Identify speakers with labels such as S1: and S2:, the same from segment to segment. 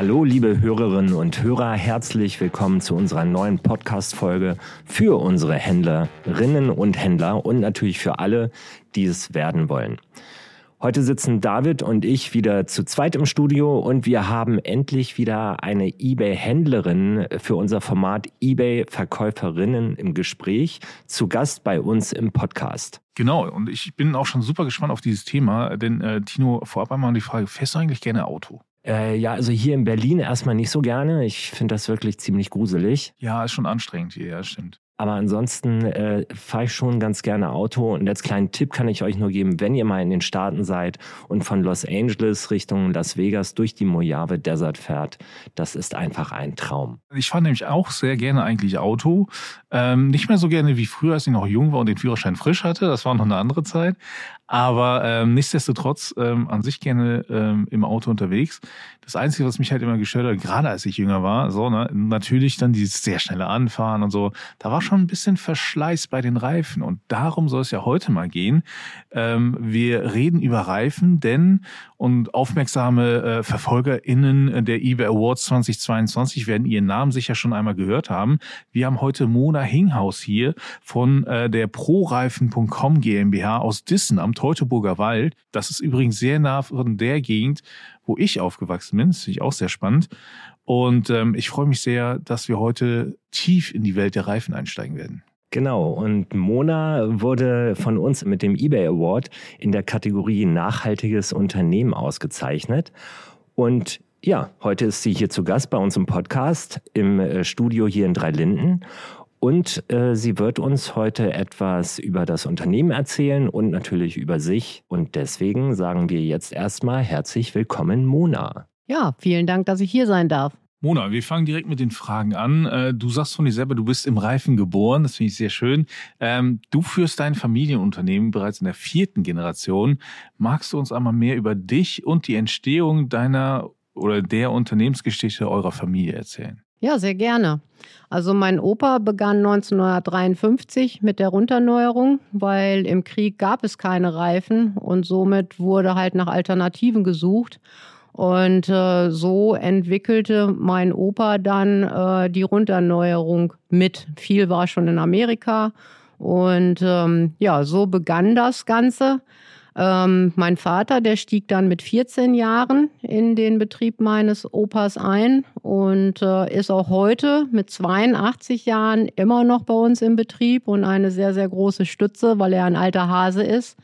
S1: Hallo, liebe Hörerinnen und Hörer, herzlich willkommen zu unserer neuen Podcast-Folge für unsere Händlerinnen und Händler und natürlich für alle, die es werden wollen. Heute sitzen David und ich wieder zu zweit im Studio und wir haben endlich wieder eine eBay-Händlerin für unser Format eBay-Verkäuferinnen im Gespräch zu Gast bei uns im Podcast.
S2: Genau, und ich bin auch schon super gespannt auf dieses Thema, denn äh, Tino, vorab einmal die Frage, fährst du eigentlich gerne Auto?
S1: Äh, ja, also hier in Berlin erstmal nicht so gerne. Ich finde das wirklich ziemlich gruselig.
S2: Ja, ist schon anstrengend hier, ja, stimmt.
S1: Aber ansonsten äh, fahre ich schon ganz gerne Auto. Und als kleinen Tipp kann ich euch nur geben, wenn ihr mal in den Staaten seid und von Los Angeles Richtung Las Vegas durch die Mojave Desert fährt, das ist einfach ein Traum.
S2: Ich fahre nämlich auch sehr gerne eigentlich Auto. Ähm, nicht mehr so gerne wie früher, als ich noch jung war und den Führerschein frisch hatte. Das war noch eine andere Zeit. Aber ähm, nichtsdestotrotz ähm, an sich gerne ähm, im Auto unterwegs. Das Einzige, was mich halt immer gestört hat, gerade als ich jünger war, so, ne, natürlich dann dieses sehr schnelle Anfahren und so, da war schon ein bisschen Verschleiß bei den Reifen. Und darum soll es ja heute mal gehen. Ähm, wir reden über Reifen, denn und aufmerksame äh, VerfolgerInnen der eBay Awards 2022 werden ihren Namen sicher schon einmal gehört haben. Wir haben heute Mona Hinghaus hier von äh, der ProReifen.com GmbH aus Dissen am Teutoburger Wald. Das ist übrigens sehr nah von der Gegend, wo ich aufgewachsen bin. Das finde ich auch sehr spannend. Und ähm, ich freue mich sehr, dass wir heute tief in die Welt der Reifen einsteigen werden.
S1: Genau, und Mona wurde von uns mit dem eBay Award in der Kategorie Nachhaltiges Unternehmen ausgezeichnet. Und ja, heute ist sie hier zu Gast bei uns im Podcast im äh, Studio hier in Dreilinden. Und äh, sie wird uns heute etwas über das Unternehmen erzählen und natürlich über sich. Und deswegen sagen wir jetzt erstmal herzlich willkommen, Mona.
S3: Ja, vielen Dank, dass ich hier sein darf.
S2: Mona, wir fangen direkt mit den Fragen an. Äh, du sagst von dir selber, du bist im Reifen geboren, das finde ich sehr schön. Ähm, du führst dein Familienunternehmen bereits in der vierten Generation. Magst du uns einmal mehr über dich und die Entstehung deiner oder der Unternehmensgeschichte eurer Familie erzählen?
S3: Ja, sehr gerne. Also mein Opa begann 1953 mit der Runterneuerung, weil im Krieg gab es keine Reifen und somit wurde halt nach Alternativen gesucht. Und äh, so entwickelte mein Opa dann äh, die Runterneuerung mit. Viel war schon in Amerika. Und ähm, ja, so begann das Ganze. Ähm, mein Vater, der stieg dann mit 14 Jahren in den Betrieb meines Opas ein und äh, ist auch heute mit 82 Jahren immer noch bei uns im Betrieb und eine sehr, sehr große Stütze, weil er ein alter Hase ist.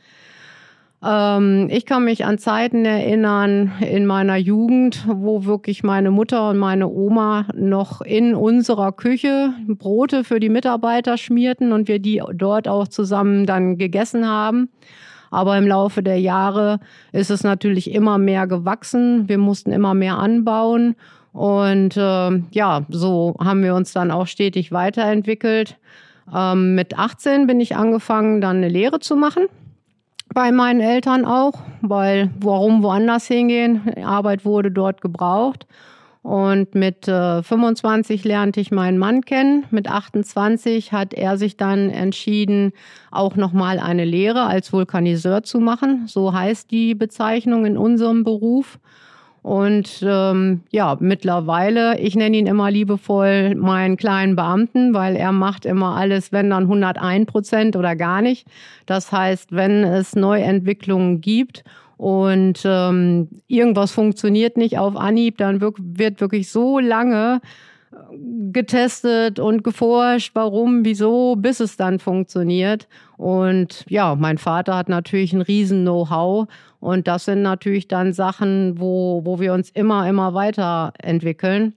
S3: Ähm, ich kann mich an Zeiten erinnern in meiner Jugend, wo wirklich meine Mutter und meine Oma noch in unserer Küche Brote für die Mitarbeiter schmierten und wir die dort auch zusammen dann gegessen haben. Aber im Laufe der Jahre ist es natürlich immer mehr gewachsen. Wir mussten immer mehr anbauen. Und äh, ja, so haben wir uns dann auch stetig weiterentwickelt. Ähm, mit 18 bin ich angefangen, dann eine Lehre zu machen. Bei meinen Eltern auch, weil warum woanders hingehen? Arbeit wurde dort gebraucht. Und mit äh, 25 lernte ich meinen Mann kennen. Mit 28 hat er sich dann entschieden, auch nochmal eine Lehre als Vulkaniseur zu machen. So heißt die Bezeichnung in unserem Beruf. Und ähm, ja, mittlerweile, ich nenne ihn immer liebevoll meinen kleinen Beamten, weil er macht immer alles, wenn dann 101 Prozent oder gar nicht. Das heißt, wenn es Neuentwicklungen gibt und ähm, irgendwas funktioniert nicht auf Anhieb, dann wird wirklich so lange äh, getestet und geforscht, warum, wieso, bis es dann funktioniert. Und ja, mein Vater hat natürlich ein riesen Know-how und das sind natürlich dann Sachen, wo, wo wir uns immer, immer weiterentwickeln.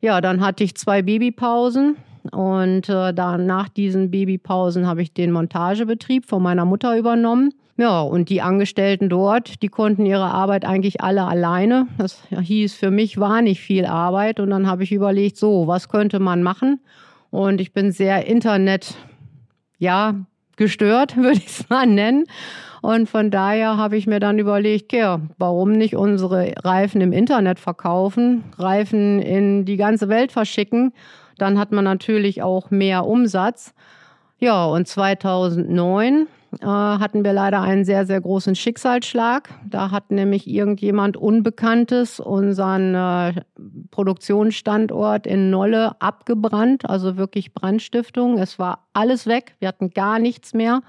S3: Ja, dann hatte ich zwei Babypausen und äh, dann nach diesen Babypausen habe ich den Montagebetrieb von meiner Mutter übernommen. Ja, und die Angestellten dort, die konnten ihre Arbeit eigentlich alle alleine. Das hieß, für mich war nicht viel Arbeit. Und dann habe ich überlegt, so, was könnte man machen? Und ich bin sehr Internet, ja, gestört, würde ich es mal nennen. Und von daher habe ich mir dann überlegt, ja, warum nicht unsere Reifen im Internet verkaufen, Reifen in die ganze Welt verschicken. Dann hat man natürlich auch mehr Umsatz. Ja, und 2009 äh, hatten wir leider einen sehr, sehr großen Schicksalsschlag. Da hat nämlich irgendjemand Unbekanntes unseren äh, Produktionsstandort in Nolle abgebrannt, also wirklich Brandstiftung. Es war alles weg, wir hatten gar nichts mehr.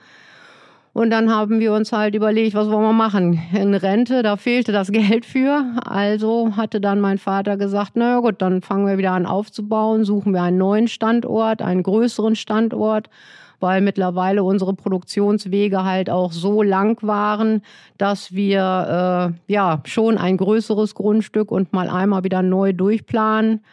S3: Und dann haben wir uns halt überlegt, was wollen wir machen? In Rente, da fehlte das Geld für. Also hatte dann mein Vater gesagt, naja gut, dann fangen wir wieder an aufzubauen, suchen wir einen neuen Standort, einen größeren Standort weil mittlerweile unsere Produktionswege halt auch so lang waren, dass wir äh, ja schon ein größeres Grundstück und mal einmal wieder neu durchplanen.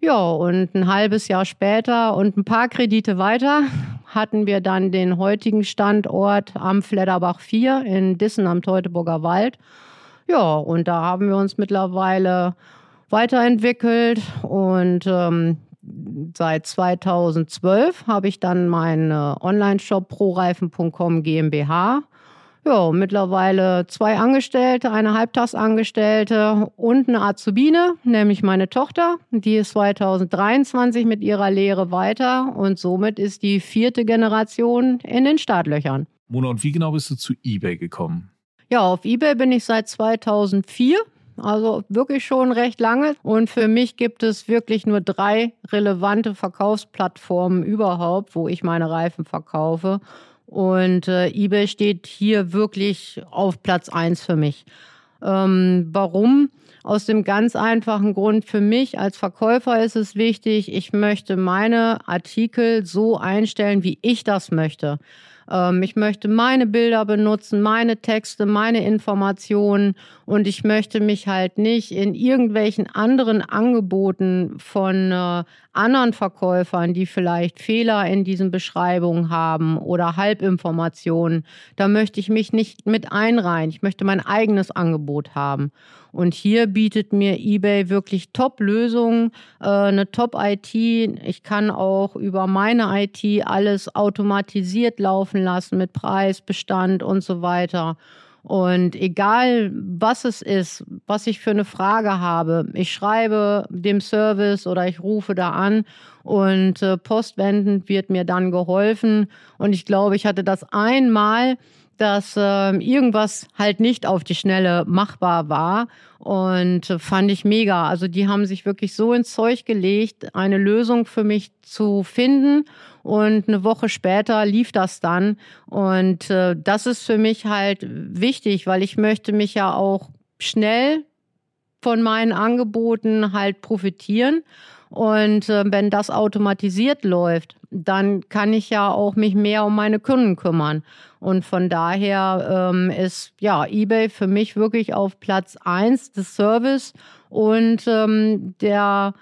S3: Ja, und ein halbes Jahr später und ein paar Kredite weiter hatten wir dann den heutigen Standort am Flederbach 4 in Dissen am Teutoburger Wald. Ja, und da haben wir uns mittlerweile weiterentwickelt und ähm, seit 2012 habe ich dann meinen Online-Shop proreifen.com GmbH. Ja, mittlerweile zwei Angestellte, eine Halbtagsangestellte und eine Azubine, nämlich meine Tochter. Die ist 2023 mit ihrer Lehre weiter und somit ist die vierte Generation in den Startlöchern.
S2: Mona, und wie genau bist du zu eBay gekommen?
S3: Ja, auf eBay bin ich seit 2004 also wirklich schon recht lange. Und für mich gibt es wirklich nur drei relevante Verkaufsplattformen überhaupt, wo ich meine Reifen verkaufe. Und äh, eBay steht hier wirklich auf Platz eins für mich. Ähm, warum? Aus dem ganz einfachen Grund, für mich als Verkäufer ist es wichtig, ich möchte meine Artikel so einstellen, wie ich das möchte. Ähm, ich möchte meine Bilder benutzen, meine Texte, meine Informationen und ich möchte mich halt nicht in irgendwelchen anderen Angeboten von äh, anderen Verkäufern, die vielleicht Fehler in diesen Beschreibungen haben oder Halbinformationen, da möchte ich mich nicht mit einreihen. Ich möchte mein eigenes Angebot haben. Und hier bietet mir eBay wirklich Top-Lösungen, äh, eine Top-IT. Ich kann auch über meine IT alles automatisiert laufen lassen mit Preis, Bestand und so weiter. Und egal, was es ist, was ich für eine Frage habe, ich schreibe dem Service oder ich rufe da an und äh, postwendend wird mir dann geholfen. Und ich glaube, ich hatte das einmal, dass äh, irgendwas halt nicht auf die Schnelle machbar war. Und äh, fand ich mega. Also die haben sich wirklich so ins Zeug gelegt, eine Lösung für mich zu finden. Und eine Woche später lief das dann. Und äh, das ist für mich halt wichtig, weil ich möchte mich ja auch schnell von meinen Angeboten halt profitieren. Und äh, wenn das automatisiert läuft, dann kann ich ja auch mich mehr um meine Kunden kümmern. Und von daher ähm, ist ja eBay für mich wirklich auf Platz eins des Service und ähm, der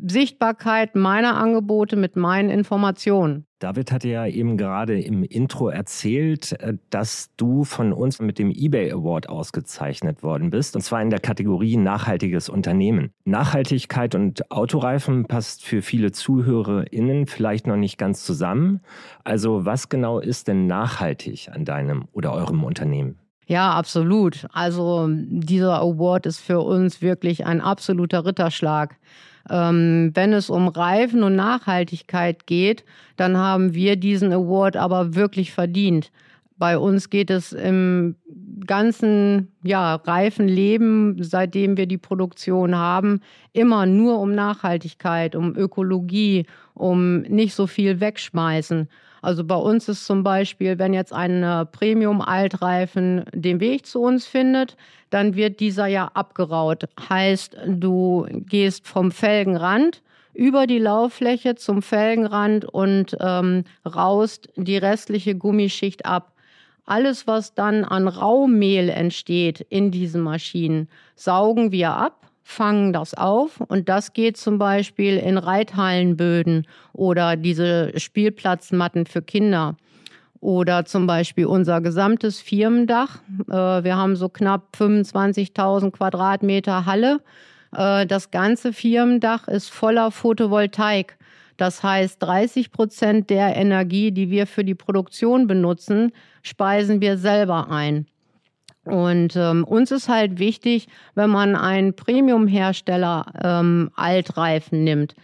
S3: Sichtbarkeit meiner Angebote mit meinen Informationen.
S1: David hatte ja eben gerade im Intro erzählt, äh, dass du von uns mit dem eBay Award ausgezeichnet worden bist, und zwar in der Kategorie nachhaltiges Unternehmen. Nachhaltigkeit und Autoreifen passt für viele ZuhörerInnen vielleicht noch nicht ganz zusammen. Also was genau ist denn nachhaltig an deinem oder eurem Unternehmen?
S3: Ja, absolut. Also dieser Award ist für uns wirklich ein absoluter Ritterschlag. Ähm, wenn es um Reifen und Nachhaltigkeit geht, dann haben wir diesen Award aber wirklich verdient. Bei uns geht es im ganzen ja, Reifenleben, seitdem wir die Produktion haben, immer nur um Nachhaltigkeit, um Ökologie, um nicht so viel wegschmeißen. Also bei uns ist zum Beispiel, wenn jetzt ein äh, Premium-Altreifen den Weg zu uns findet, dann wird dieser ja abgeraut. Heißt, du gehst vom Felgenrand über die Lauffläche zum Felgenrand und ähm, raust die restliche Gummischicht ab. Alles, was dann an Raumehl entsteht in diesen Maschinen, saugen wir ab fangen das auf und das geht zum Beispiel in Reithallenböden oder diese Spielplatzmatten für Kinder oder zum Beispiel unser gesamtes Firmendach. Äh, wir haben so knapp 25.000 Quadratmeter Halle. Äh, das ganze Firmendach ist voller Photovoltaik. Das heißt, 30 Prozent der Energie, die wir für die Produktion benutzen, speisen wir selber ein. Und ähm, uns ist halt wichtig, wenn man einen Premium-Hersteller ähm, Altreifen nimmt,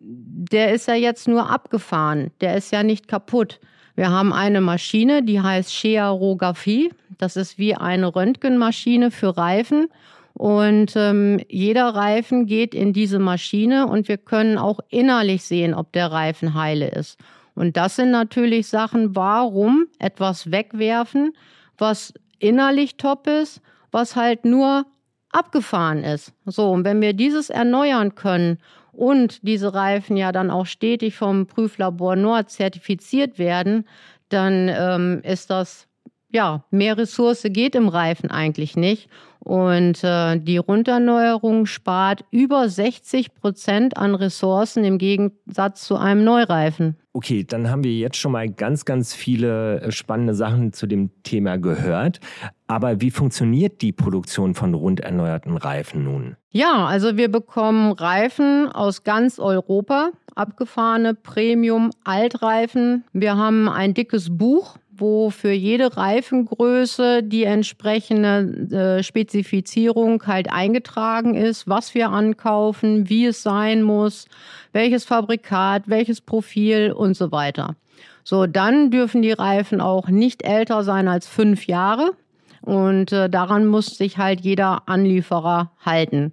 S3: der ist ja jetzt nur abgefahren, der ist ja nicht kaputt. Wir haben eine Maschine, die heißt Chearographie. Das ist wie eine Röntgenmaschine für Reifen. Und ähm, jeder Reifen geht in diese Maschine und wir können auch innerlich sehen, ob der Reifen heile ist. Und das sind natürlich Sachen, warum etwas wegwerfen, was innerlich top ist, was halt nur abgefahren ist. So, und wenn wir dieses erneuern können und diese Reifen ja dann auch stetig vom Prüflabor Nord zertifiziert werden, dann ähm, ist das ja, mehr Ressource geht im Reifen eigentlich nicht. Und äh, die Runderneuerung spart über 60 Prozent an Ressourcen im Gegensatz zu einem Neureifen.
S1: Okay, dann haben wir jetzt schon mal ganz, ganz viele äh, spannende Sachen zu dem Thema gehört. Aber wie funktioniert die Produktion von rund erneuerten Reifen nun?
S3: Ja, also wir bekommen Reifen aus ganz Europa, abgefahrene Premium-Altreifen. Wir haben ein dickes Buch wo für jede Reifengröße die entsprechende äh, Spezifizierung halt eingetragen ist, was wir ankaufen, wie es sein muss, welches Fabrikat, welches Profil und so weiter. So, dann dürfen die Reifen auch nicht älter sein als fünf Jahre. Und äh, daran muss sich halt jeder Anlieferer halten.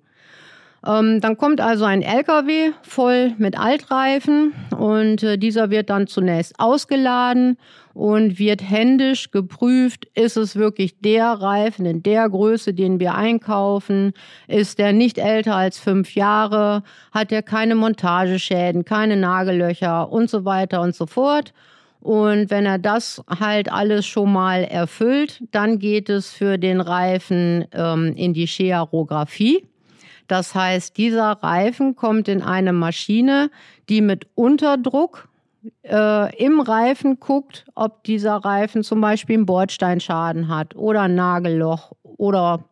S3: Ähm, dann kommt also ein LKW voll mit Altreifen und äh, dieser wird dann zunächst ausgeladen und wird händisch geprüft, ist es wirklich der Reifen in der Größe, den wir einkaufen? Ist der nicht älter als fünf Jahre? Hat er keine Montageschäden, keine Nagellöcher und so weiter und so fort? Und wenn er das halt alles schon mal erfüllt, dann geht es für den Reifen ähm, in die Schearographie. Das heißt, dieser Reifen kommt in eine Maschine, die mit Unterdruck äh, im Reifen guckt, ob dieser Reifen zum Beispiel einen Bordsteinschaden hat oder ein Nagelloch oder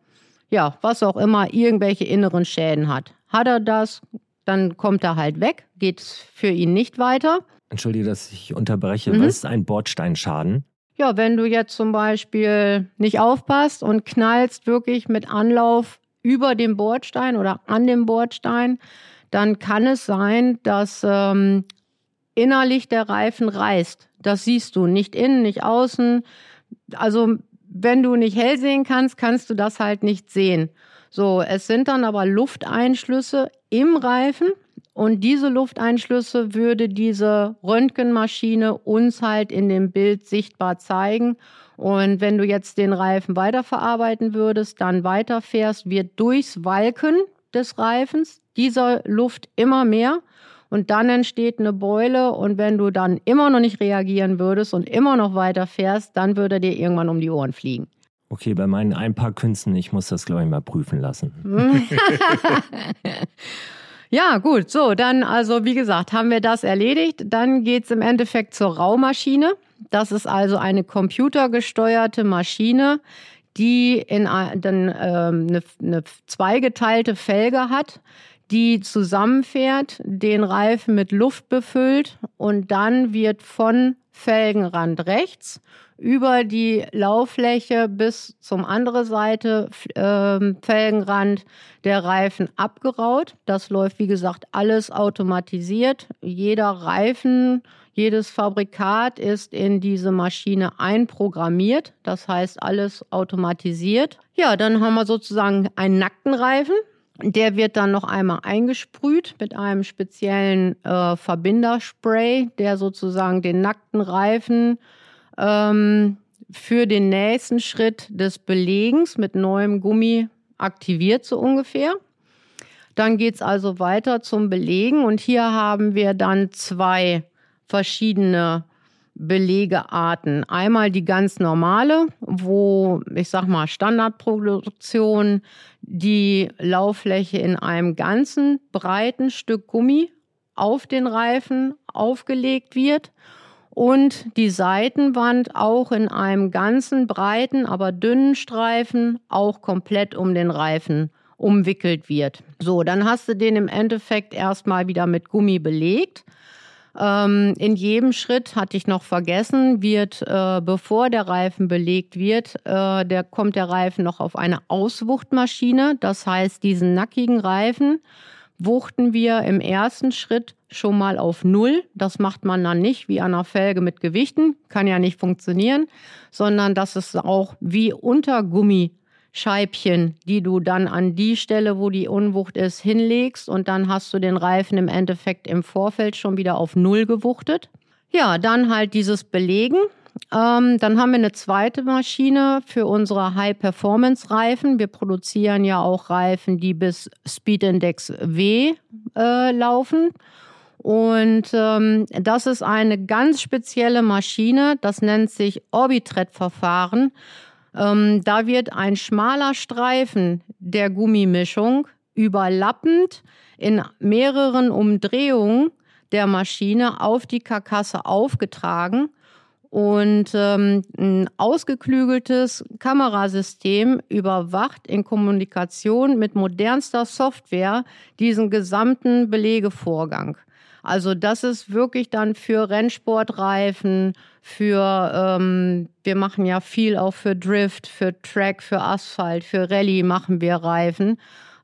S3: ja, was auch immer, irgendwelche inneren Schäden hat. Hat er das, dann kommt er halt weg, geht es für ihn nicht weiter.
S1: Entschuldige, dass ich unterbreche. Mhm. Was ist ein Bordsteinschaden?
S3: Ja, wenn du jetzt zum Beispiel nicht aufpasst und knallst wirklich mit Anlauf über den Bordstein oder an dem Bordstein, dann kann es sein, dass ähm, innerlich der Reifen reißt. Das siehst du, nicht innen, nicht außen. Also wenn du nicht hell sehen kannst, kannst du das halt nicht sehen. So, es sind dann aber Lufteinschlüsse im Reifen und diese Lufteinschlüsse würde diese Röntgenmaschine uns halt in dem Bild sichtbar zeigen. Und wenn du jetzt den Reifen weiterverarbeiten würdest, dann weiterfährst, wird durchs Walken des Reifens dieser Luft immer mehr und dann entsteht eine Beule und wenn du dann immer noch nicht reagieren würdest und immer noch weiter fährst, dann würde dir irgendwann um die Ohren fliegen.
S1: Okay, bei meinen ein paar Künsten, ich muss das, glaube ich, mal prüfen lassen.
S3: ja, gut, so, dann also wie gesagt, haben wir das erledigt. Dann geht es im Endeffekt zur Raumaschine. Das ist also eine computergesteuerte Maschine, die in dann, ähm, eine, eine zweigeteilte Felge hat die zusammenfährt, den Reifen mit Luft befüllt und dann wird von Felgenrand rechts über die Lauffläche bis zum andere Seite äh, Felgenrand der Reifen abgeraut. Das läuft, wie gesagt, alles automatisiert. Jeder Reifen, jedes Fabrikat ist in diese Maschine einprogrammiert. Das heißt, alles automatisiert. Ja, dann haben wir sozusagen einen nackten Reifen. Der wird dann noch einmal eingesprüht mit einem speziellen äh, Verbinderspray, der sozusagen den nackten Reifen ähm, für den nächsten Schritt des Belegens mit neuem Gummi aktiviert, so ungefähr. Dann geht es also weiter zum Belegen und hier haben wir dann zwei verschiedene Belegearten. Einmal die ganz normale, wo ich sag mal Standardproduktion die Lauffläche in einem ganzen breiten Stück Gummi auf den Reifen aufgelegt wird und die Seitenwand auch in einem ganzen breiten, aber dünnen Streifen auch komplett um den Reifen umwickelt wird. So, dann hast du den im Endeffekt erstmal wieder mit Gummi belegt ähm, in jedem Schritt, hatte ich noch vergessen, wird, äh, bevor der Reifen belegt wird, äh, der, kommt der Reifen noch auf eine Auswuchtmaschine. Das heißt, diesen nackigen Reifen wuchten wir im ersten Schritt schon mal auf Null. Das macht man dann nicht wie an einer Felge mit Gewichten, kann ja nicht funktionieren, sondern das ist auch wie Untergummi Scheibchen, die du dann an die Stelle, wo die Unwucht ist, hinlegst und dann hast du den Reifen im Endeffekt im Vorfeld schon wieder auf Null gewuchtet. Ja, dann halt dieses Belegen. Ähm, dann haben wir eine zweite Maschine für unsere High-Performance-Reifen. Wir produzieren ja auch Reifen, die bis Speed Index W äh, laufen. Und ähm, das ist eine ganz spezielle Maschine, das nennt sich Orbitret-Verfahren. Ähm, da wird ein schmaler Streifen der Gummimischung überlappend in mehreren Umdrehungen der Maschine auf die Karkasse aufgetragen und ähm, ein ausgeklügeltes Kamerasystem überwacht in Kommunikation mit modernster Software diesen gesamten Belegevorgang. Also das ist wirklich dann für Rennsportreifen, für, ähm, wir machen ja viel auch für Drift, für Track, für Asphalt, für Rallye machen wir Reifen.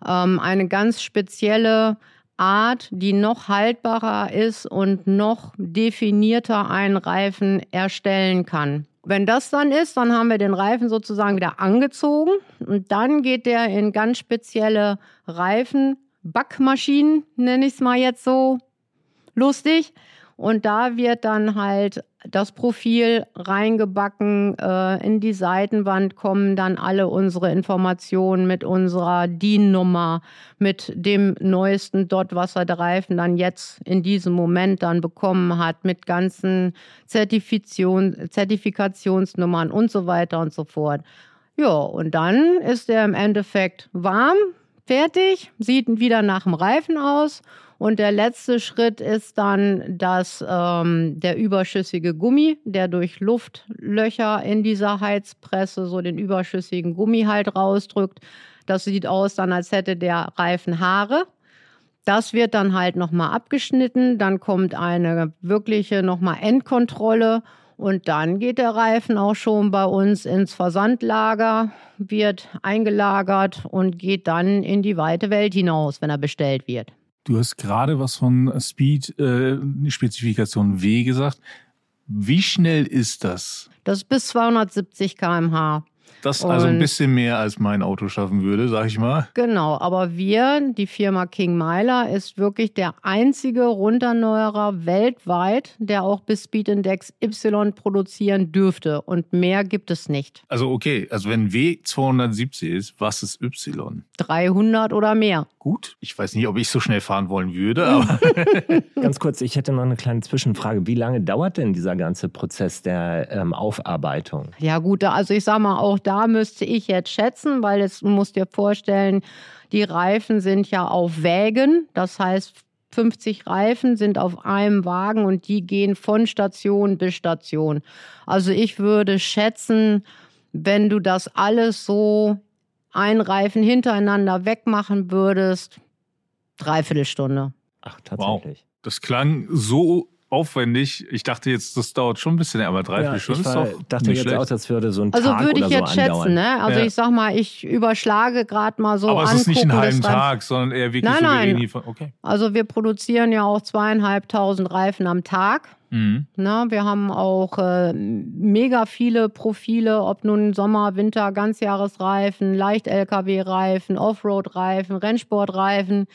S3: Ähm, eine ganz spezielle Art, die noch haltbarer ist und noch definierter einen Reifen erstellen kann. Wenn das dann ist, dann haben wir den Reifen sozusagen wieder angezogen und dann geht der in ganz spezielle Reifenbackmaschinen, nenne ich es mal jetzt so, lustig. Und da wird dann halt das Profil reingebacken. Äh, in die Seitenwand kommen dann alle unsere Informationen mit unserer DIN-Nummer, mit dem neuesten Dot, was er Reifen dann jetzt in diesem Moment dann bekommen hat, mit ganzen Zertifikation, Zertifikationsnummern und so weiter und so fort. Ja, und dann ist er im Endeffekt warm, fertig, sieht wieder nach dem Reifen aus und der letzte Schritt ist dann, dass ähm, der überschüssige Gummi, der durch Luftlöcher in dieser Heizpresse so den überschüssigen Gummi halt rausdrückt, das sieht aus dann, als hätte der Reifen Haare. Das wird dann halt nochmal abgeschnitten, dann kommt eine wirkliche nochmal Endkontrolle und dann geht der Reifen auch schon bei uns ins Versandlager, wird eingelagert und geht dann in die weite Welt hinaus, wenn er bestellt wird.
S2: Du hast gerade was von Speed äh, Spezifikation W gesagt. Wie schnell ist das?
S3: Das ist bis 270 km/h.
S2: Das also ein bisschen mehr als mein Auto schaffen würde, sag ich mal.
S3: Genau, aber wir, die Firma King Myler, ist wirklich der einzige Runterneuerer weltweit, der auch bis Speed Index Y produzieren dürfte. Und mehr gibt es nicht.
S2: Also okay, also wenn W 270 ist, was ist Y?
S3: 300 oder mehr.
S2: Gut, ich weiß nicht, ob ich so schnell fahren wollen würde, aber.
S1: Ganz kurz, ich hätte noch eine kleine Zwischenfrage. Wie lange dauert denn dieser ganze Prozess der ähm, Aufarbeitung?
S3: Ja, gut, also ich sag mal, auch da müsste ich jetzt schätzen, weil jetzt musst dir vorstellen, die Reifen sind ja auf Wägen. Das heißt, 50 Reifen sind auf einem Wagen und die gehen von Station bis Station. Also ich würde schätzen, wenn du das alles so ein Reifen hintereinander wegmachen würdest, dreiviertel Stunde.
S1: Ach, tatsächlich.
S2: Wow. Das klang so aufwendig. Ich dachte jetzt, das dauert schon ein bisschen, aber drei, ja, vier Stunden ist doch. Ich
S1: dachte jetzt schlecht. auch, das würde so ein
S3: also
S1: Tag
S3: würde ich
S1: oder
S3: jetzt
S1: so
S3: schätzen,
S1: andauern.
S3: ne? Also
S2: Ja.
S3: ich sag mal, ich überschlage gerade mal so.
S2: aber es ist nicht einen halben Tag, sondern eher wirklich
S3: Nein,
S2: so
S3: nein.
S2: von, okay.
S3: Also wir produzieren ja auch zweieinhalbtausend Reifen am Tag.
S2: Mhm.
S3: Na, wir haben auch äh, mega viele Profile, ob nun Sommer, Winter, Ganzjahresreifen, Leicht-LKW-Reifen, Offroad-Reifen, Rennsportreifen.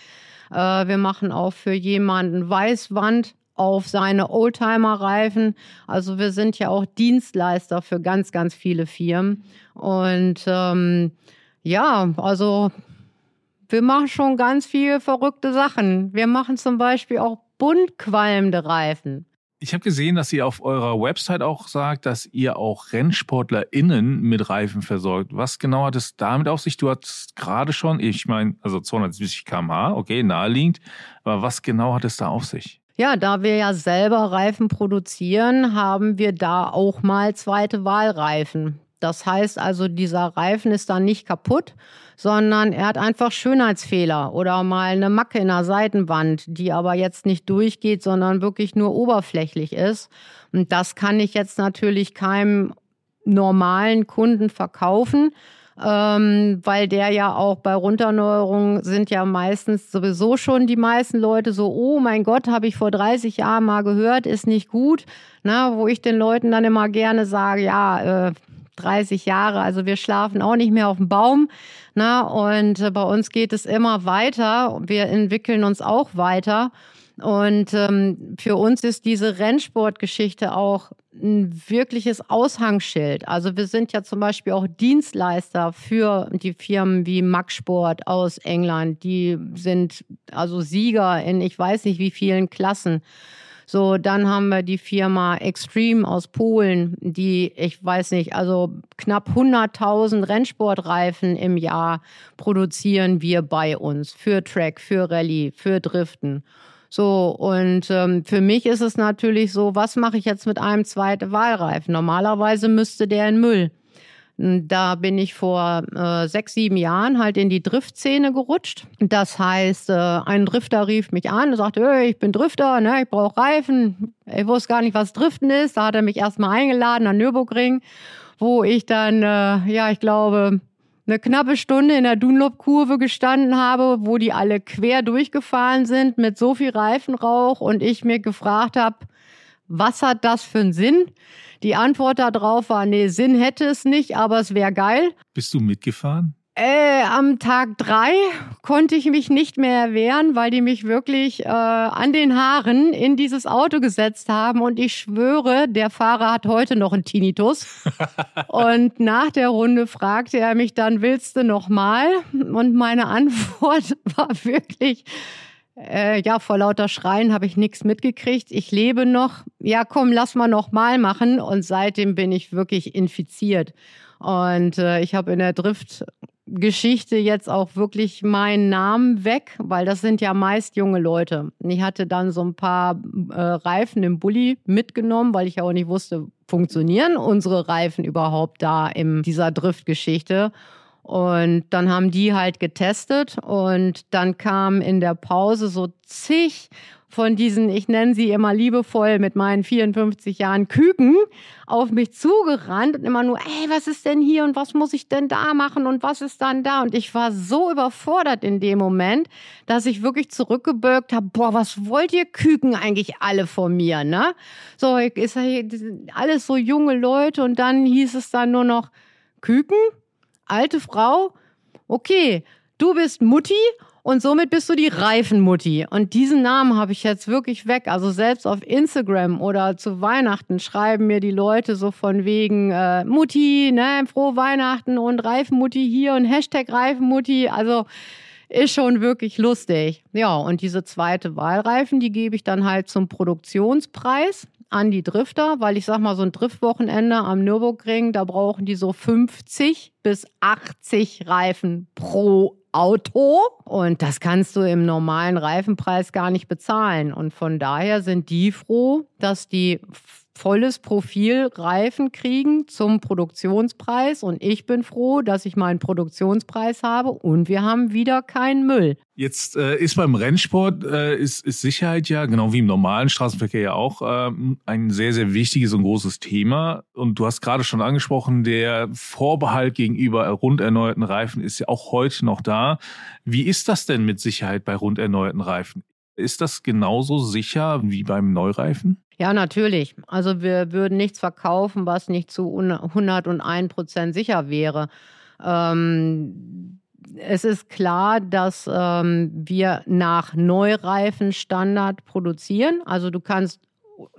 S3: Äh, wir machen auch für jemanden Weißwand auf seine Oldtimer-Reifen. Also wir sind ja auch Dienstleister für ganz, ganz viele Firmen. Und ähm, ja, also wir machen schon ganz viele verrückte Sachen. Wir machen zum Beispiel auch bunt qualmende Reifen.
S2: Ich habe gesehen, dass ihr auf eurer Website auch sagt, dass ihr auch RennsportlerInnen mit Reifen versorgt. Was genau hat es damit auf sich? Du hattest gerade schon, ich meine, also 270 km/h, okay, naheliegend. Aber was genau hat es da auf sich?
S3: Ja, da wir ja selber Reifen produzieren, haben wir da auch mal zweite Wahlreifen. Das heißt also, dieser Reifen ist dann nicht kaputt, sondern er hat einfach Schönheitsfehler oder mal eine Macke in der Seitenwand, die aber jetzt nicht durchgeht, sondern wirklich nur oberflächlich ist. Und das kann ich jetzt natürlich keinem normalen Kunden verkaufen, ähm, weil der ja auch bei Runterneuerungen sind ja meistens sowieso schon die meisten Leute so, oh mein Gott, habe ich vor 30 Jahren mal gehört, ist nicht gut. Na, wo ich den Leuten dann immer gerne sage, ja, äh, 30 Jahre. Also wir schlafen auch nicht mehr auf dem Baum. Na, und äh, bei uns geht es immer weiter. Wir entwickeln uns auch weiter. Und ähm, für uns ist diese Rennsportgeschichte auch ein wirkliches Aushangschild. Also wir sind ja zum Beispiel auch Dienstleister für die Firmen wie Max Sport aus England. Die sind also Sieger in ich weiß nicht wie vielen Klassen. So, dann haben wir die Firma Extreme aus Polen, die, ich weiß nicht, also knapp 100.000 Rennsportreifen im Jahr produzieren wir bei uns für Track, für Rallye, für Driften. So, und ähm, für mich ist es natürlich so, was mache ich jetzt mit einem zweiten Wahlreifen? Normalerweise müsste der in Müll. Da bin ich vor äh, sechs, sieben Jahren halt in die Driftszene gerutscht. Das heißt, äh, ein Drifter rief mich an und sagte, hey, ich bin Drifter, ne, ich brauche Reifen. Ich wusste gar nicht, was Driften ist. Da hat er mich erstmal eingeladen an Nürburgring, wo ich dann, äh, ja, ich glaube, eine knappe Stunde in der Dunlop-Kurve gestanden habe, wo die alle quer durchgefahren sind mit so viel Reifenrauch und ich mir gefragt habe, was hat das für einen Sinn? Die Antwort darauf war, nee, Sinn hätte es nicht, aber es wäre geil.
S2: Bist du mitgefahren?
S3: Äh, am Tag drei konnte ich mich nicht mehr erwehren, weil die mich wirklich äh, an den Haaren in dieses Auto gesetzt haben. Und ich schwöre, der Fahrer hat heute noch einen Tinnitus. und nach der Runde fragte er mich dann, willst du noch mal? Und meine Antwort war wirklich, äh, ja, vor lauter Schreien habe ich nichts mitgekriegt. Ich lebe noch. Ja, komm, lass mal noch mal machen. Und seitdem bin ich wirklich infiziert. Und äh, ich habe in der Driftgeschichte jetzt auch wirklich meinen Namen weg, weil das sind ja meist junge Leute. Ich hatte dann so ein paar äh, Reifen im Bulli mitgenommen, weil ich ja auch nicht wusste, funktionieren unsere Reifen überhaupt da in dieser Driftgeschichte. Und dann haben die halt getestet und dann kam in der Pause so zig von diesen, ich nenne sie immer liebevoll mit meinen 54 Jahren Küken, auf mich zugerannt und immer nur, ey, was ist denn hier und was muss ich denn da machen und was ist dann da? Und ich war so überfordert in dem Moment, dass ich wirklich zurückgebürgt habe, boah, was wollt ihr Küken eigentlich alle von mir, ne? So, ist alles so junge Leute und dann hieß es dann nur noch, Küken? Alte Frau? Okay, du bist Mutti und somit bist du die Reifenmutti. Und diesen Namen habe ich jetzt wirklich weg. Also selbst auf Instagram oder zu Weihnachten schreiben mir die Leute so von wegen äh, Mutti, ne, frohe Weihnachten und Reifenmutti hier und Hashtag Reifenmutti. Also ist schon wirklich lustig. Ja, und diese zweite Wahlreifen, die gebe ich dann halt zum Produktionspreis an die Drifter, weil ich sag mal, so ein Driftwochenende am Nürburgring, da brauchen die so 50 bis 80 Reifen pro Auto und das kannst du im normalen Reifenpreis gar nicht bezahlen. Und von daher sind die froh, dass die volles Profil Reifen kriegen zum Produktionspreis und ich bin froh, dass ich meinen Produktionspreis habe und wir haben wieder keinen Müll.
S2: Jetzt äh, ist beim Rennsport äh, ist, ist Sicherheit ja genau wie im normalen Straßenverkehr ja auch äh, ein sehr sehr wichtiges und großes Thema und du hast gerade schon angesprochen, der Vorbehalt gegenüber rund erneuerten Reifen ist ja auch heute noch da. Wie ist das denn mit Sicherheit bei rund erneuerten Reifen? Ist das genauso sicher wie beim Neureifen?
S3: Ja, natürlich. Also wir würden nichts verkaufen, was nicht zu 101 Prozent sicher wäre. Ähm, es ist klar, dass ähm, wir nach Neureifenstandard produzieren. Also du kannst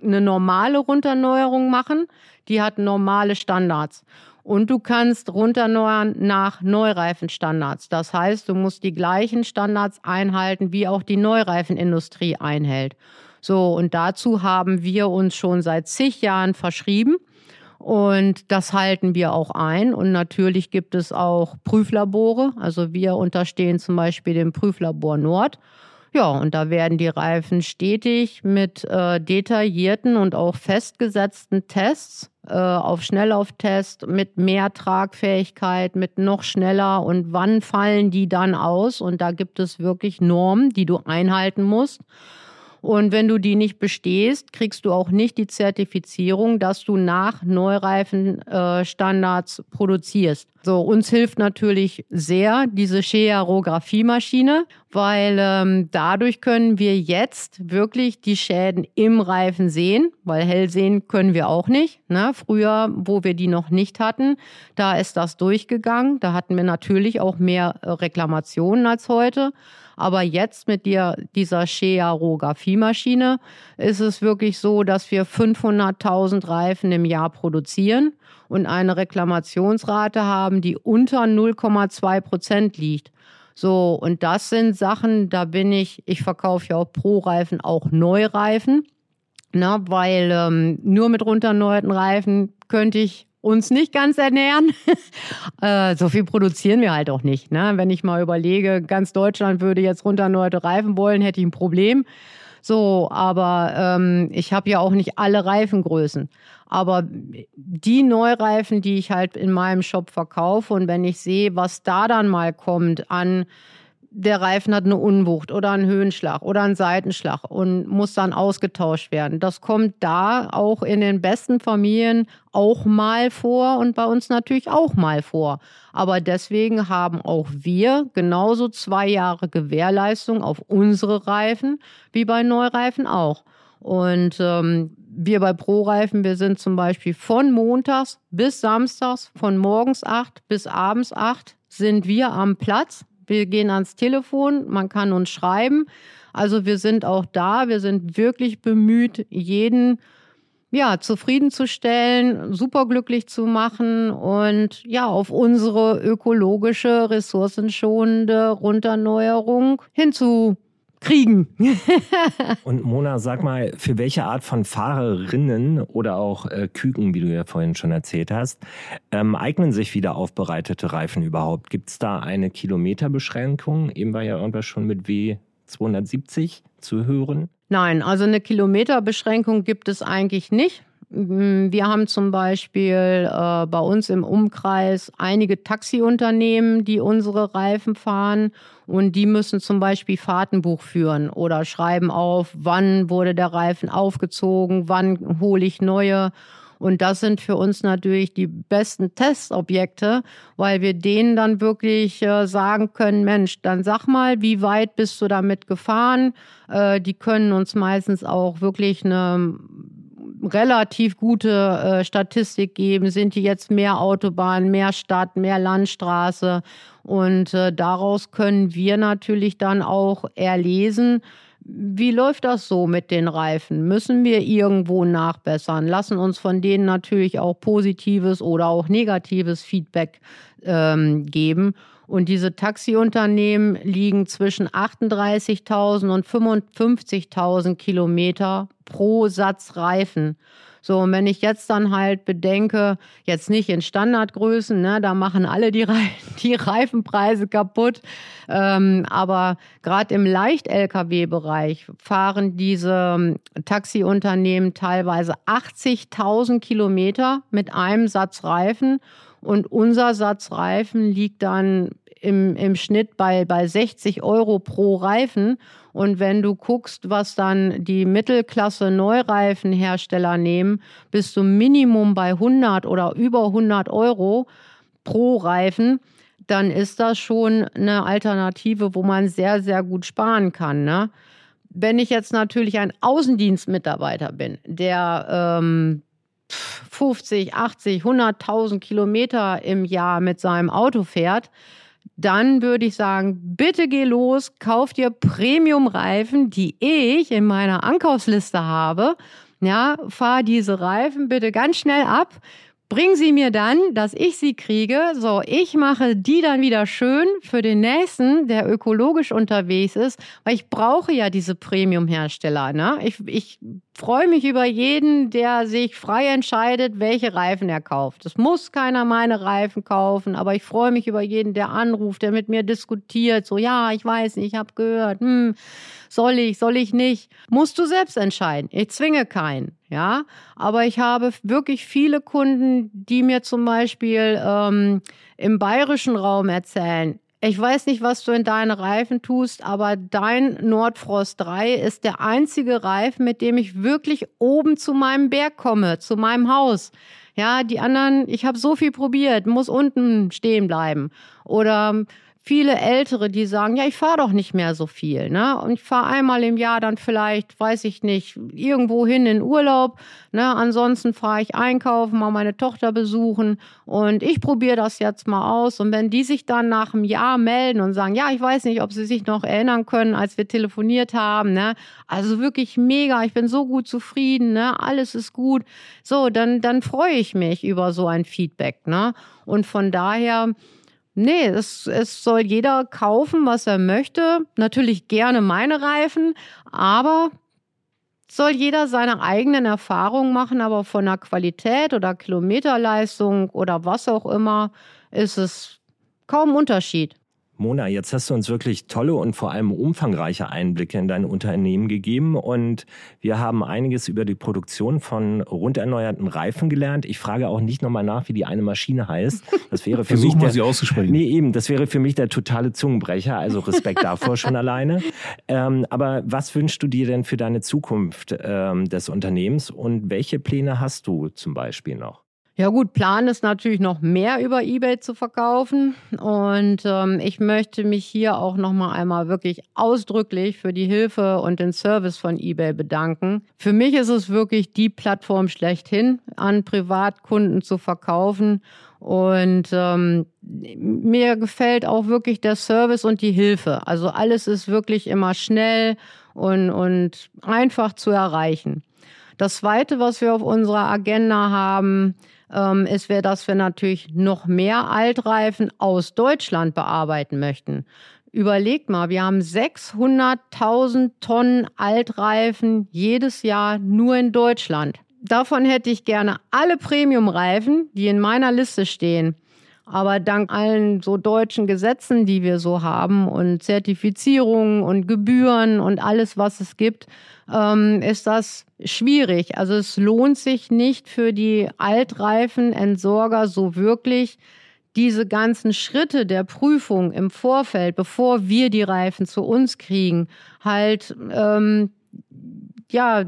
S3: eine normale Runterneuerung machen, die hat normale Standards. Und du kannst runterneuern nach Neureifenstandards. Das heißt, du musst die gleichen Standards einhalten, wie auch die Neureifenindustrie einhält. So, und dazu haben wir uns schon seit zig Jahren verschrieben. Und das halten wir auch ein. Und natürlich gibt es auch Prüflabore. Also wir unterstehen zum Beispiel dem Prüflabor Nord. Ja, und da werden die Reifen stetig mit äh, detaillierten und auch festgesetzten Tests äh, auf Schnelllauftest mit mehr Tragfähigkeit, mit noch schneller und wann fallen die dann aus? Und da gibt es wirklich Normen, die du einhalten musst. Und wenn du die nicht bestehst, kriegst du auch nicht die Zertifizierung, dass du nach Neureifenstandards äh, produzierst. So, uns hilft natürlich sehr diese Schearographie-Maschine, weil ähm, dadurch können wir jetzt wirklich die Schäden im Reifen sehen, weil hell sehen können wir auch nicht. Ne? Früher, wo wir die noch nicht hatten, da ist das durchgegangen. Da hatten wir natürlich auch mehr äh, Reklamationen als heute. Aber jetzt mit dir, dieser Shea-Rographie-Maschine ist es wirklich so, dass wir 500.000 Reifen im Jahr produzieren und eine Reklamationsrate haben, die unter 0,2 Prozent liegt. So, und das sind Sachen, da bin ich, ich verkaufe ja auch Pro-Reifen, auch Neureifen. Na, weil ähm, nur mit runterneuerten Reifen könnte ich uns nicht ganz ernähren. äh, so viel produzieren wir halt auch nicht. Ne? Wenn ich mal überlege, ganz Deutschland würde jetzt runter neue Reifen wollen, hätte ich ein Problem. So, aber ähm, ich habe ja auch nicht alle Reifengrößen. Aber die Neureifen, die ich halt in meinem Shop verkaufe und wenn ich sehe, was da dann mal kommt an der Reifen hat eine Unwucht oder einen Höhenschlag oder einen Seitenschlag und muss dann ausgetauscht werden. Das kommt da auch in den besten Familien auch mal vor und bei uns natürlich auch mal vor. Aber deswegen haben auch wir genauso zwei Jahre Gewährleistung auf unsere Reifen wie bei Neureifen auch. Und ähm, wir bei Pro-Reifen, wir sind zum Beispiel von montags bis samstags, von morgens acht bis abends acht, sind wir am Platz wir gehen ans Telefon, man kann uns schreiben. Also wir sind auch da, wir sind wirklich bemüht, jeden ja, zufriedenzustellen, superglücklich zu machen und ja, auf unsere ökologische, ressourcenschonende Runterneuerung hinzu kriegen.
S1: und Mona, sag mal, für welche Art von Fahrerinnen oder auch äh, Küken, wie du ja vorhin schon erzählt hast, ähm, eignen sich wieder aufbereitete Reifen überhaupt? Gibt es da eine Kilometerbeschränkung? Eben war ja irgendwas schon mit W270 zu hören.
S3: Nein, also eine Kilometerbeschränkung gibt es eigentlich nicht. Wir haben zum Beispiel äh, bei uns im Umkreis einige Taxiunternehmen, die unsere Reifen fahren und die müssen zum Beispiel Fahrtenbuch führen oder schreiben auf, wann wurde der Reifen aufgezogen, wann hole ich neue. Und das sind für uns natürlich die besten Testobjekte, weil wir denen dann wirklich äh, sagen können, Mensch, dann sag mal, wie weit bist du damit gefahren? Äh, die können uns meistens auch wirklich eine relativ gute äh, Statistik geben. Sind die jetzt mehr Autobahn, mehr Stadt, mehr Landstraße? Und äh, daraus können wir natürlich dann auch erlesen, wie läuft das so mit den Reifen? Müssen wir irgendwo nachbessern? Lassen uns von denen natürlich auch positives oder auch negatives Feedback ähm, geben. Und diese Taxiunternehmen liegen zwischen 38.000 und 55.000 Kilometer pro Satz Reifen. So, und wenn ich jetzt dann halt bedenke, jetzt nicht in Standardgrößen, ne, da machen alle die, Re die Reifenpreise kaputt. Ähm, aber gerade im Leicht-Lkw-Bereich fahren diese ähm, Taxiunternehmen teilweise 80.000 Kilometer mit einem Satz Reifen. Und unser Satz Reifen liegt dann im, im Schnitt bei, bei 60 Euro pro Reifen. Und wenn du guckst, was dann die Mittelklasse Neureifenhersteller nehmen, bist du Minimum bei 100 oder über 100 Euro pro Reifen. Dann ist das schon eine Alternative, wo man sehr, sehr gut sparen kann. Ne? Wenn ich jetzt natürlich ein Außendienstmitarbeiter bin, der ähm, 50, 80, 100.000 Kilometer im Jahr mit seinem Auto fährt, dann würde ich sagen, bitte geh los, kauf dir Premium-Reifen, die ich in meiner Ankaufsliste habe. Ja, fahr diese Reifen bitte ganz schnell ab. Bring sie mir dann, dass ich sie kriege. So, ich mache die dann wieder schön für den nächsten, der ökologisch unterwegs ist, weil ich brauche ja diese Premium-Hersteller. Ne? Ich, ich freue mich über jeden, der sich frei entscheidet, welche Reifen er kauft. Es muss keiner meine Reifen kaufen, aber ich freue mich über jeden, der anruft, der mit mir diskutiert. So, ja, ich weiß nicht, ich habe gehört. Hm, soll ich, soll ich nicht? Musst du selbst entscheiden. Ich zwinge keinen. Ja, aber ich habe wirklich viele Kunden, die mir zum Beispiel ähm, im bayerischen Raum erzählen, ich weiß nicht, was du in deine Reifen tust, aber dein Nordfrost 3 ist der einzige Reifen, mit dem ich wirklich oben zu meinem Berg komme, zu meinem Haus. Ja, die anderen, ich habe so viel probiert, muss unten stehen bleiben. Oder viele Ältere, die sagen, ja, ich fahre doch nicht mehr so viel. Ne? Und ich fahre einmal im Jahr dann vielleicht, weiß ich nicht, irgendwo hin in Urlaub. Ne? Ansonsten fahre ich einkaufen, mal meine Tochter besuchen. Und ich probiere das jetzt mal aus. Und wenn die sich dann nach einem Jahr melden und sagen, ja, ich weiß nicht, ob sie sich noch erinnern können, als wir telefoniert haben. Ne? Also wirklich mega, ich bin so gut zufrieden, ne? alles ist gut. So, dann, dann freue ich mich über so ein Feedback. Ne? Und von daher, Nee, es, es soll jeder kaufen, was er möchte. Natürlich gerne meine Reifen, aber soll jeder seine eigenen Erfahrungen machen, aber von der Qualität oder Kilometerleistung oder was auch immer ist es kaum Unterschied.
S1: Mona, jetzt hast du uns wirklich tolle und vor allem umfangreiche Einblicke in dein Unternehmen gegeben und wir haben einiges über die Produktion von runderneuerten Reifen gelernt. Ich frage auch nicht nochmal nach, wie die eine Maschine heißt.
S2: Das wäre für Versuch mich
S1: der,
S2: sie auszusprechen.
S1: Nee, eben, das wäre für mich der totale Zungenbrecher, also Respekt davor schon alleine. Ähm, aber was wünschst du dir denn für deine Zukunft ähm, des Unternehmens und welche Pläne hast du zum Beispiel noch?
S3: Ja gut, Plan ist natürlich noch mehr über eBay zu verkaufen und ähm, ich möchte mich hier auch noch mal einmal wirklich ausdrücklich für die Hilfe und den Service von eBay bedanken. Für mich ist es wirklich die Plattform schlechthin, an Privatkunden zu verkaufen und ähm, mir gefällt auch wirklich der Service und die Hilfe. Also alles ist wirklich immer schnell und, und einfach zu erreichen. Das Zweite, was wir auf unserer Agenda haben, ähm, ist, wäre, dass wir natürlich noch mehr Altreifen aus Deutschland bearbeiten möchten. Überlegt mal, wir haben 600.000 Tonnen Altreifen jedes Jahr nur in Deutschland. Davon hätte ich gerne alle Premium-Reifen, die in meiner Liste stehen. Aber dank allen so deutschen Gesetzen, die wir so haben und Zertifizierungen und Gebühren und alles, was es gibt, ähm, ist das schwierig. Also es lohnt sich nicht für die Altreifenentsorger so wirklich, diese ganzen Schritte der Prüfung im Vorfeld, bevor wir die Reifen zu uns kriegen, halt ähm, ja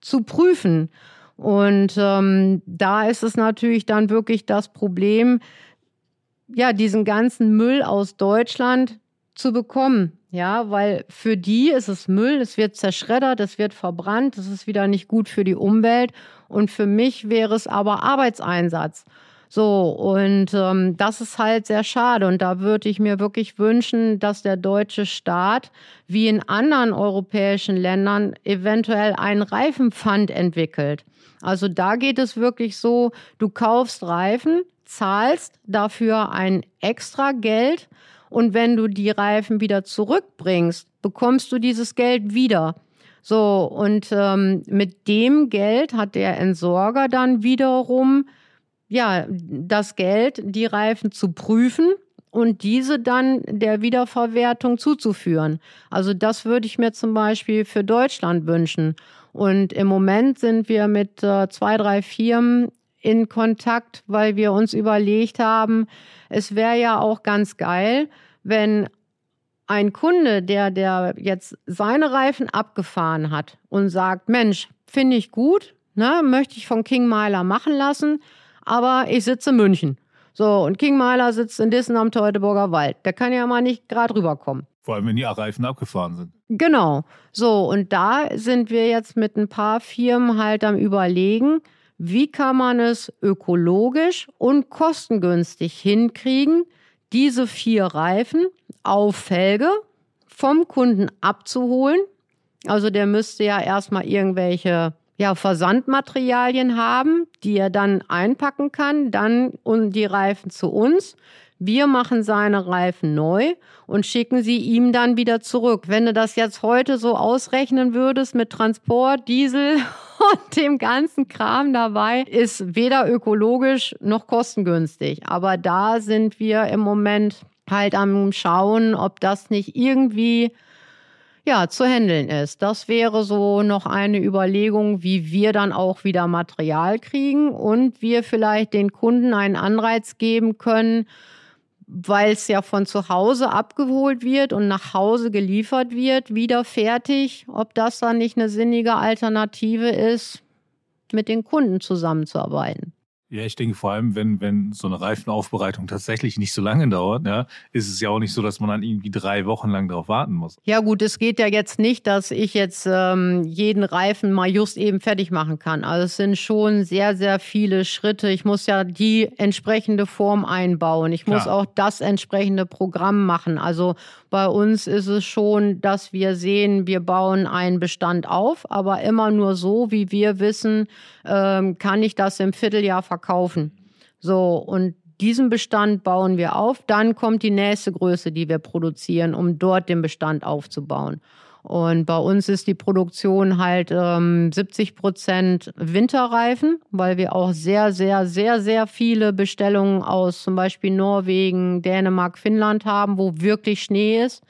S3: zu prüfen. Und ähm, da ist es natürlich dann wirklich das Problem, ja, diesen ganzen Müll aus Deutschland zu bekommen. Ja, weil für die ist es Müll, es wird zerschreddert, es wird verbrannt, es ist wieder nicht gut für die Umwelt. Und für mich wäre es aber Arbeitseinsatz. So, und ähm, das ist halt sehr schade. Und da würde ich mir wirklich wünschen, dass der deutsche Staat, wie in anderen europäischen Ländern, eventuell einen Reifenpfand entwickelt. Also da geht es wirklich so, du kaufst Reifen, zahlst dafür ein extra Geld und wenn du die Reifen wieder zurückbringst, bekommst du dieses Geld wieder. So, und ähm, mit dem Geld hat der Entsorger dann wiederum ja das Geld, die Reifen zu prüfen und diese dann der Wiederverwertung zuzuführen. Also das würde ich mir zum Beispiel für Deutschland wünschen. Und im Moment sind wir mit äh, zwei, drei Firmen in Kontakt, weil wir uns überlegt haben, es wäre ja auch ganz geil, wenn ein Kunde, der, der jetzt seine Reifen abgefahren hat und sagt, Mensch, finde ich gut, ne, möchte ich von King Myler machen lassen, aber ich sitze in München. So, und King Myler sitzt in Dissen am Teutoburger Wald. Der kann ja mal nicht gerade rüberkommen.
S2: Vor allem, wenn die Reifen abgefahren sind.
S3: Genau. So, und da sind wir jetzt mit ein paar Firmen halt am Überlegen, wie kann man es ökologisch und kostengünstig hinkriegen, diese vier Reifen auf Felge vom Kunden abzuholen. Also der müsste ja erstmal irgendwelche ja, Versandmaterialien haben, die er dann einpacken kann, dann und die Reifen zu uns. Wir machen seine Reifen neu und schicken sie ihm dann wieder zurück. Wenn du das jetzt heute so ausrechnen würdest mit Transport, Diesel und dem ganzen Kram dabei, ist weder ökologisch noch kostengünstig. Aber da sind wir im Moment halt am Schauen, ob das nicht irgendwie ja, zu handeln ist. Das wäre so noch eine Überlegung, wie wir dann auch wieder Material kriegen und wir vielleicht den Kunden einen Anreiz geben können, weil es ja von zu Hause abgeholt wird und nach Hause geliefert wird, wieder fertig, ob das dann nicht eine sinnige Alternative ist, mit den Kunden zusammenzuarbeiten.
S2: Ja, ich denke vor allem, wenn, wenn so eine Reifenaufbereitung tatsächlich nicht so lange dauert, ja, ist es ja auch nicht so, dass man dann irgendwie drei Wochen lang darauf warten muss.
S3: Ja gut, es geht ja jetzt nicht, dass ich jetzt ähm, jeden Reifen mal just eben fertig machen kann. Also es sind schon sehr, sehr viele Schritte. Ich muss ja die entsprechende Form einbauen. Ich muss Klar. auch das entsprechende Programm machen. Also bei uns ist es schon, dass wir sehen, wir bauen einen Bestand auf, aber immer nur so, wie wir wissen, ähm, kann ich das im Vierteljahr verkaufen. So, und diesen Bestand bauen wir auf. Dann kommt die nächste Größe, die wir produzieren, um dort den Bestand aufzubauen. Und bei uns ist die Produktion halt ähm, 70 Prozent Winterreifen, weil wir auch sehr, sehr, sehr, sehr viele Bestellungen aus zum Beispiel Norwegen, Dänemark, Finnland haben, wo wirklich Schnee ist,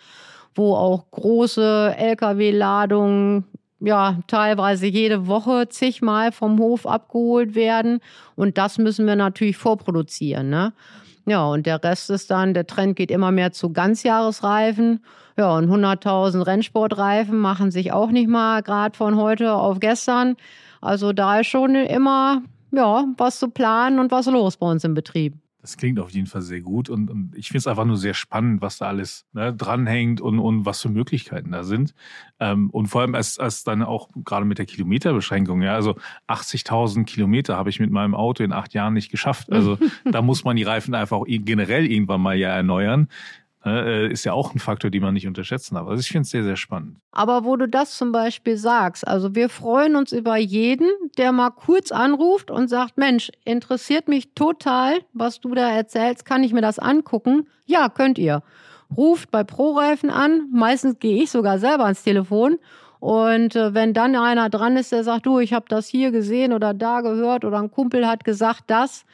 S3: wo auch große Lkw-Ladungen ja, teilweise jede Woche zigmal vom Hof abgeholt werden. Und das müssen wir natürlich vorproduzieren. Ne? Ja, und der Rest ist dann, der Trend geht immer mehr zu Ganzjahresreifen. Ja, und 100.000 Rennsportreifen machen sich auch nicht mal gerade von heute auf gestern. Also da ist schon immer, ja, was zu planen und was los bei uns im Betrieb.
S2: Das klingt auf jeden Fall sehr gut und, und ich finde es einfach nur sehr spannend, was da alles ne, dranhängt und, und was für Möglichkeiten da sind. Ähm, und vor allem als, als dann auch gerade mit der Kilometerbeschränkung, ja, also 80.000 Kilometer habe ich mit meinem Auto in acht Jahren nicht geschafft. Also da muss man die Reifen einfach generell irgendwann mal ja erneuern. Ne, äh, ist ja auch ein Faktor, den man nicht unterschätzen darf. Also ich finde es sehr, sehr spannend.
S3: Aber wo du das zum Beispiel sagst, also wir freuen uns über jeden, der mal kurz anruft und sagt, Mensch, interessiert mich total, was du da erzählst, kann ich mir das angucken? Ja, könnt ihr. Ruft bei ProReifen an, meistens gehe ich sogar selber ans Telefon und äh, wenn dann einer dran ist, der sagt, du, ich habe das hier gesehen oder da gehört oder ein Kumpel hat gesagt das,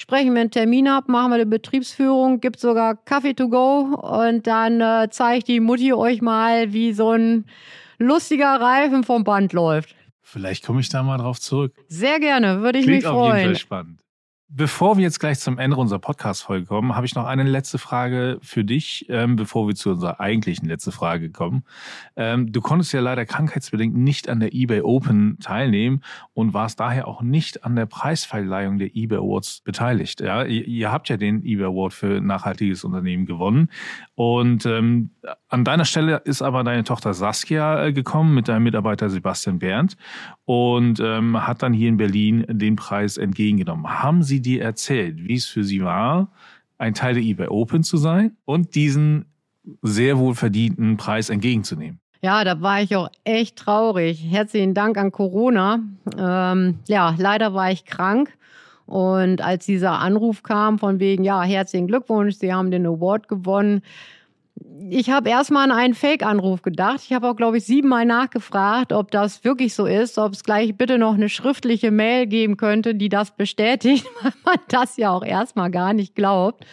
S3: sprechen wir einen Termin ab, machen wir eine Betriebsführung, gibt sogar Kaffee to go und dann äh, zeigt die Mutti euch mal, wie so ein lustiger Reifen vom Band läuft.
S2: Vielleicht komme ich da mal drauf zurück.
S3: Sehr gerne, würde ich Klingt mich freuen. Auf jeden Fall
S2: spannend. Bevor wir jetzt gleich zum Ende unserer Podcast-Folge kommen, habe ich noch eine letzte Frage für dich, ähm, bevor wir zu unserer eigentlichen letzten Frage kommen. Ähm, du konntest ja leider krankheitsbedingt nicht an der eBay Open teilnehmen und warst daher auch nicht an der Preisverleihung der eBay Awards beteiligt. Ja, ihr, ihr habt ja den eBay Award für nachhaltiges Unternehmen gewonnen und ähm, an deiner Stelle ist aber deine Tochter Saskia äh, gekommen mit deinem Mitarbeiter Sebastian Berndt und ähm, hat dann hier in Berlin den Preis entgegengenommen. Haben Sie dir erzählt, wie es für Sie war, ein Teil der eBay Open zu sein und diesen sehr wohl verdienten Preis entgegenzunehmen?
S3: Ja, da war ich auch echt traurig. Herzlichen Dank an Corona. Ähm, ja, leider war ich krank. Und als dieser Anruf kam von wegen, ja, herzlichen Glückwunsch, Sie haben den Award gewonnen, ich habe erstmal an einen Fake-Anruf gedacht. Ich habe auch, glaube ich, siebenmal nachgefragt, ob das wirklich so ist, ob es gleich bitte noch eine schriftliche Mail geben könnte, die das bestätigt, weil man das ja auch erstmal gar nicht glaubt.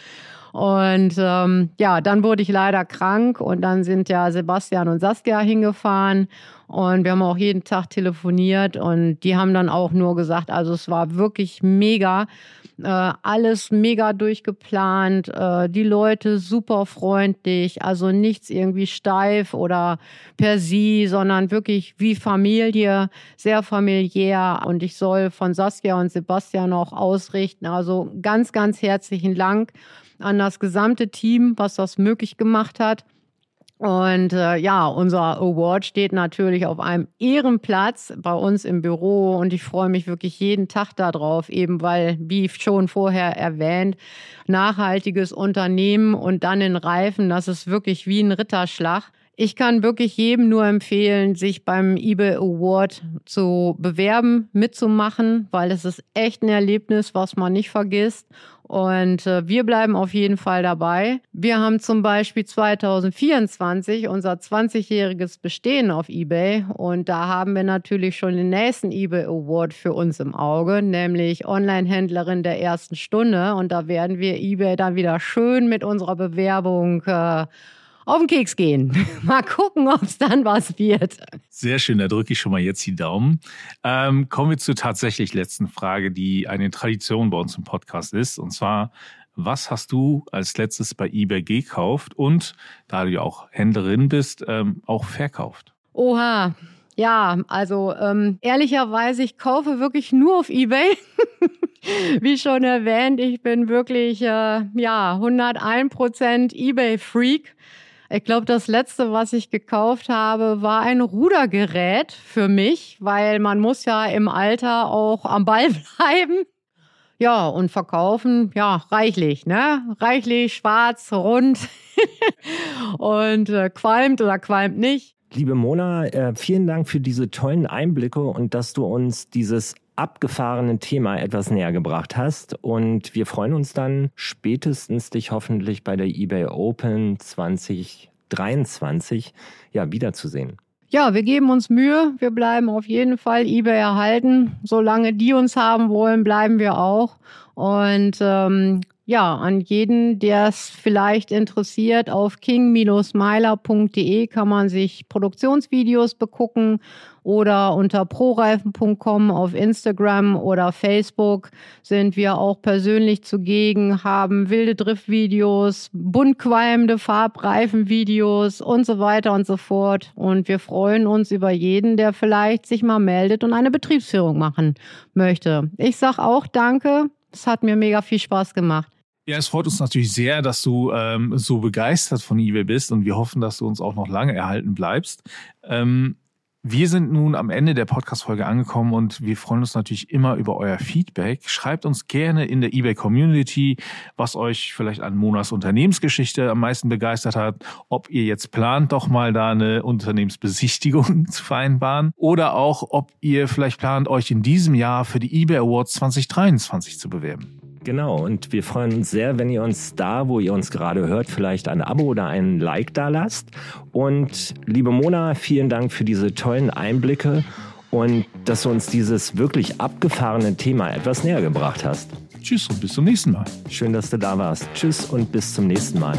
S3: Und ähm, ja, dann wurde ich leider krank und dann sind ja Sebastian und Saskia hingefahren und wir haben auch jeden Tag telefoniert und die haben dann auch nur gesagt, also es war wirklich mega. Äh, alles mega durchgeplant, äh, die Leute super freundlich, also nichts irgendwie steif oder per sie, sondern wirklich wie Familie, sehr familiär. Und ich soll von Saskia und Sebastian auch ausrichten. Also ganz, ganz herzlichen Dank an das gesamte Team, was das möglich gemacht hat. Und äh, ja, unser Award steht natürlich auf einem Ehrenplatz bei uns im Büro und ich freue mich wirklich jeden Tag darauf, eben weil, wie schon vorher erwähnt, nachhaltiges Unternehmen und dann in Reifen, das ist wirklich wie ein Ritterschlag. Ich kann wirklich jedem nur empfehlen, sich beim eBay Award zu bewerben, mitzumachen, weil es ist echt ein Erlebnis, was man nicht vergisst. Und äh, wir bleiben auf jeden Fall dabei. Wir haben zum Beispiel 2024 unser 20-jähriges Bestehen auf eBay und da haben wir natürlich schon den nächsten eBay Award für uns im Auge, nämlich Online-Händlerin der ersten Stunde. Und da werden wir eBay dann wieder schön mit unserer Bewerbung äh, auf den Keks gehen. mal gucken, ob es dann was wird.
S2: Sehr schön, da drücke ich schon mal jetzt die Daumen. Ähm, kommen wir zur tatsächlich letzten Frage, die eine Tradition bei uns im Podcast ist. Und zwar, was hast du als letztes bei eBay gekauft und, da du ja auch Händlerin bist, ähm, auch verkauft?
S3: Oha, ja, also ähm, ehrlicherweise, ich kaufe wirklich nur auf eBay. Wie schon erwähnt, ich bin wirklich äh, ja 101 Prozent eBay-Freak. Ich glaube, das letzte, was ich gekauft habe, war ein Rudergerät für mich, weil man muss ja im Alter auch am Ball bleiben. Ja, und verkaufen, ja, reichlich, ne? Reichlich, schwarz, rund und äh, qualmt oder qualmt nicht.
S1: Liebe Mona, äh, vielen Dank für diese tollen Einblicke und dass du uns dieses abgefahrene Thema etwas näher gebracht hast. Und wir freuen uns dann spätestens dich hoffentlich bei der eBay Open 2023 ja wiederzusehen.
S3: Ja, wir geben uns Mühe. Wir bleiben auf jeden Fall eBay erhalten. Solange die uns haben wollen, bleiben wir auch. Und ähm, ja, an jeden, der es vielleicht interessiert, auf king-miler.de kann man sich Produktionsvideos begucken oder unter proreifen.com auf Instagram oder Facebook sind wir auch persönlich zugegen, haben wilde Driftvideos, buntqualmende Farbreifenvideos und so weiter und so fort. Und wir freuen uns über jeden, der vielleicht sich mal meldet und eine Betriebsführung machen möchte. Ich sag auch Danke. Es hat mir mega viel Spaß gemacht.
S2: Ja, es freut uns natürlich sehr, dass du ähm, so begeistert von eBay bist und wir hoffen, dass du uns auch noch lange erhalten bleibst. Ähm, wir sind nun am Ende der Podcast-Folge angekommen und wir freuen uns natürlich immer über euer Feedback. Schreibt uns gerne in der eBay Community, was euch vielleicht an Monas Unternehmensgeschichte am meisten begeistert hat, ob ihr jetzt plant, doch mal da eine Unternehmensbesichtigung zu vereinbaren oder auch, ob ihr vielleicht plant, euch in diesem Jahr für die eBay Awards 2023 zu bewerben.
S1: Genau, und wir freuen uns sehr, wenn ihr uns da, wo ihr uns gerade hört, vielleicht ein Abo oder ein Like da lasst. Und liebe Mona, vielen Dank für diese tollen Einblicke und dass du uns dieses wirklich abgefahrene Thema etwas näher gebracht hast.
S2: Tschüss und bis zum nächsten Mal.
S1: Schön, dass du da warst. Tschüss und bis zum nächsten Mal.